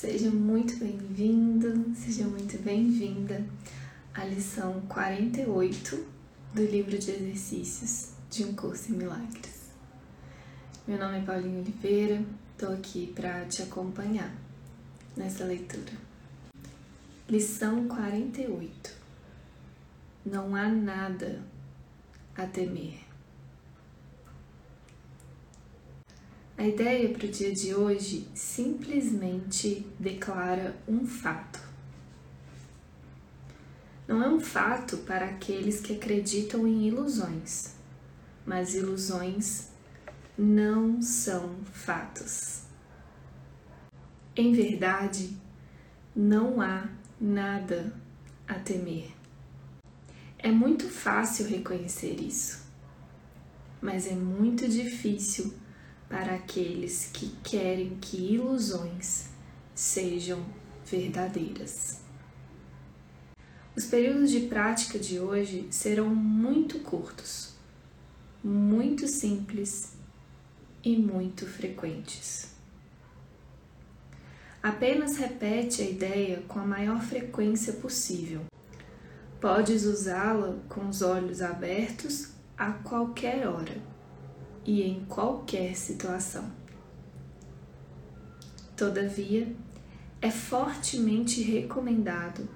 Seja muito bem-vindo, seja muito bem-vinda à lição 48 do livro de exercícios de Um Curso em Milagres. Meu nome é Paulinho Oliveira, estou aqui para te acompanhar nessa leitura. Lição 48 Não há nada a temer. A ideia para o dia de hoje simplesmente declara um fato. Não é um fato para aqueles que acreditam em ilusões, mas ilusões não são fatos. Em verdade, não há nada a temer. É muito fácil reconhecer isso, mas é muito difícil para aqueles que querem que ilusões sejam verdadeiras. Os períodos de prática de hoje serão muito curtos, muito simples e muito frequentes. Apenas repete a ideia com a maior frequência possível. Podes usá-la com os olhos abertos a qualquer hora e em qualquer situação. Todavia, é fortemente recomendado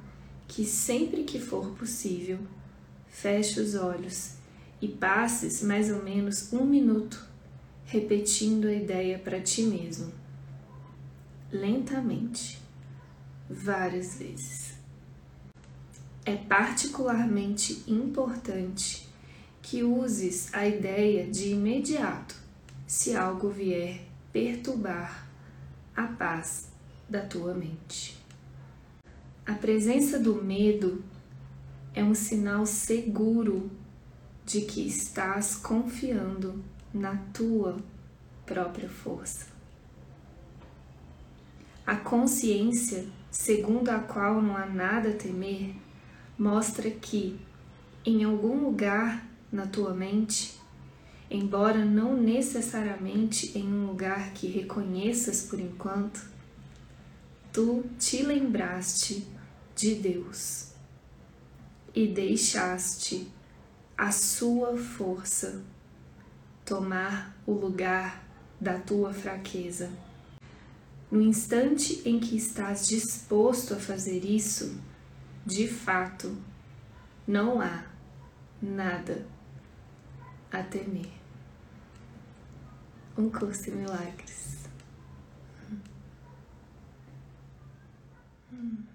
que sempre que for possível, feche os olhos e passes mais ou menos um minuto repetindo a ideia para ti mesmo, lentamente, várias vezes. É particularmente importante que uses a ideia de imediato se algo vier perturbar a paz da tua mente. A presença do medo é um sinal seguro de que estás confiando na tua própria força. A consciência, segundo a qual não há nada a temer, mostra que, em algum lugar na tua mente, embora não necessariamente em um lugar que reconheças por enquanto, tu te lembraste de Deus e deixaste a sua força tomar o lugar da tua fraqueza. No instante em que estás disposto a fazer isso, de fato, não há nada a temer. Um curso em milagres. Hum.